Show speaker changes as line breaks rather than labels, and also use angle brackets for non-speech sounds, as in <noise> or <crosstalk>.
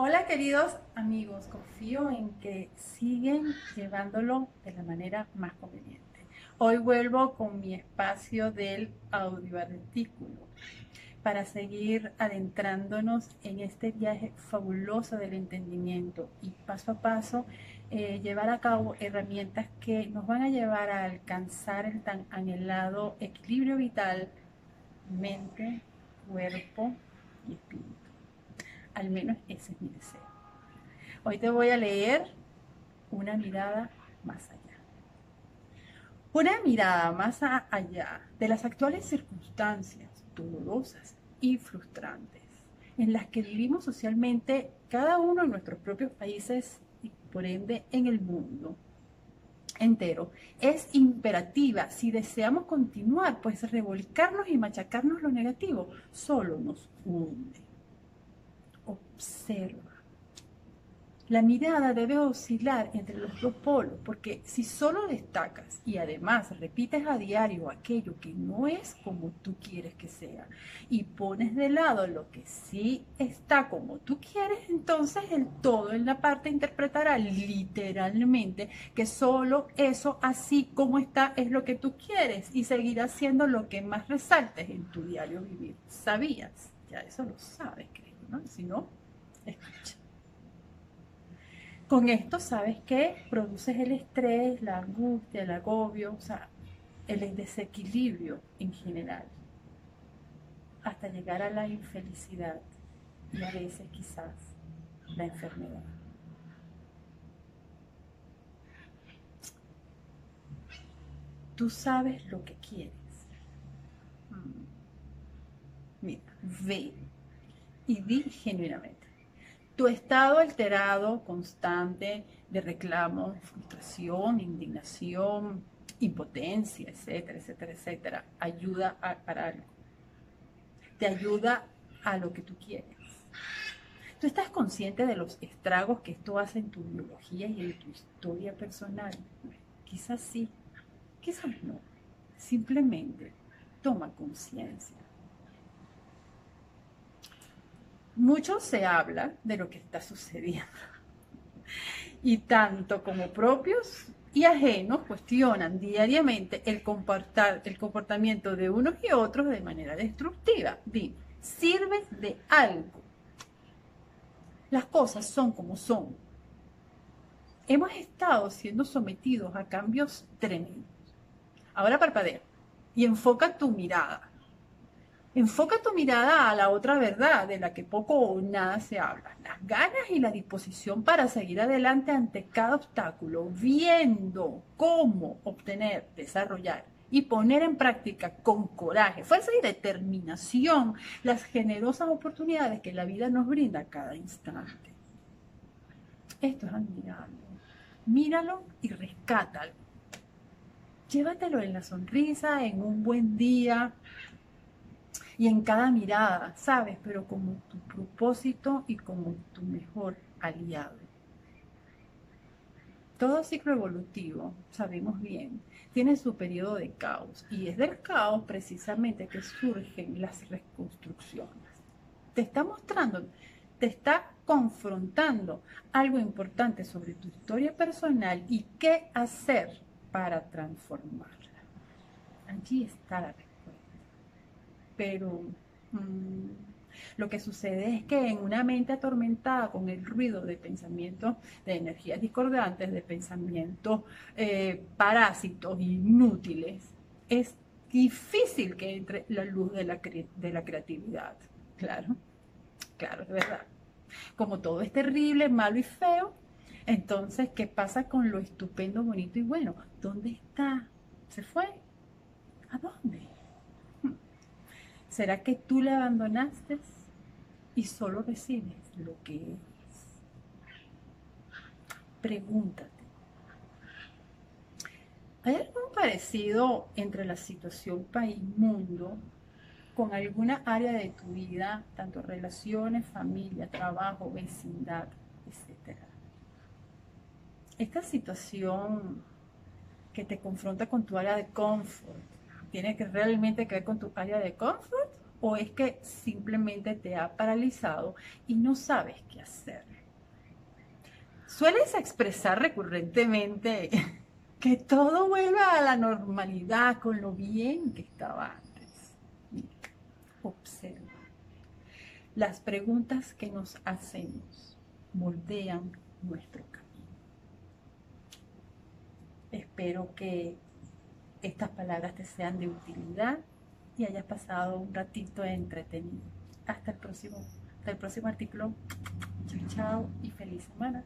Hola queridos amigos, confío en que siguen llevándolo de la manera más conveniente. Hoy vuelvo con mi espacio del audioartículo para seguir adentrándonos en este viaje fabuloso del entendimiento y paso a paso eh, llevar a cabo herramientas que nos van a llevar a alcanzar el tan anhelado equilibrio vital, mente, cuerpo y espíritu. Al menos ese es mi deseo. Hoy te voy a leer una mirada más allá. Una mirada más allá de las actuales circunstancias dolorosas y frustrantes en las que vivimos socialmente cada uno en nuestros propios países y por ende en el mundo entero es imperativa si deseamos continuar, pues revolcarnos y machacarnos lo negativo solo nos hunde. Observa la mirada debe oscilar entre los dos polos, porque si solo destacas y además repites a diario aquello que no es como tú quieres que sea y pones de lado lo que sí está como tú quieres, entonces el todo en la parte interpretará literalmente que solo eso así como está es lo que tú quieres y seguirá siendo lo que más resaltes en tu diario vivir. ¿Sabías? Ya eso lo sabes, creo, Si no, escucha. Con esto, ¿sabes qué? Produces el estrés, la angustia, el agobio, o sea, el desequilibrio en general, hasta llegar a la infelicidad y a veces quizás la enfermedad. Tú sabes lo que quieres. Mm. Mira, ve y di genuinamente tu estado alterado, constante de reclamo, frustración, indignación, impotencia, etcétera, etcétera, etcétera, ayuda a, para algo. Te ayuda a lo que tú quieres. Tú estás consciente de los estragos que esto hace en tu biología y en tu historia personal. Quizás sí, quizás no. Simplemente toma conciencia. Mucho se habla de lo que está sucediendo. Y tanto como propios y ajenos cuestionan diariamente el, el comportamiento de unos y otros de manera destructiva. Dime, ¿sirve de algo? Las cosas son como son. Hemos estado siendo sometidos a cambios tremendos. Ahora parpadea y enfoca tu mirada Enfoca tu mirada a la otra verdad de la que poco o nada se habla, las ganas y la disposición para seguir adelante ante cada obstáculo, viendo cómo obtener, desarrollar y poner en práctica con coraje, fuerza y determinación las generosas oportunidades que la vida nos brinda cada instante. Esto es admirable. Míralo y rescátalo. Llévatelo en la sonrisa, en un buen día, y en cada mirada, ¿sabes? Pero como tu propósito y como tu mejor aliado. Todo ciclo evolutivo, sabemos bien, tiene su periodo de caos y es del caos precisamente que surgen las reconstrucciones. Te está mostrando, te está confrontando algo importante sobre tu historia personal y qué hacer para transformarla. Allí está la pero mm, lo que sucede es que en una mente atormentada con el ruido de pensamientos, de energías discordantes, de pensamientos eh, parásitos, inútiles, es difícil que entre la luz de la, de la creatividad. Claro, claro, es verdad. Como todo es terrible, malo y feo, entonces, ¿qué pasa con lo estupendo, bonito y bueno? ¿Dónde está? ¿Se fue? ¿A dónde? ¿Será que tú le abandonaste y solo recibes lo que es? Pregúntate. ¿Hay algún parecido entre la situación país-mundo con alguna área de tu vida, tanto relaciones, familia, trabajo, vecindad, etcétera? Esta situación que te confronta con tu área de confort, ¿Tiene que realmente que con tu área de confort o es que simplemente te ha paralizado y no sabes qué hacer. Sueles expresar recurrentemente <laughs> que todo vuelva a la normalidad con lo bien que estaba antes. observa. Las preguntas que nos hacemos moldean nuestro camino. Espero que estas palabras te sean de utilidad y hayas pasado un ratito entretenido. Hasta el próximo, hasta el próximo artículo. Chao, chao y feliz semana.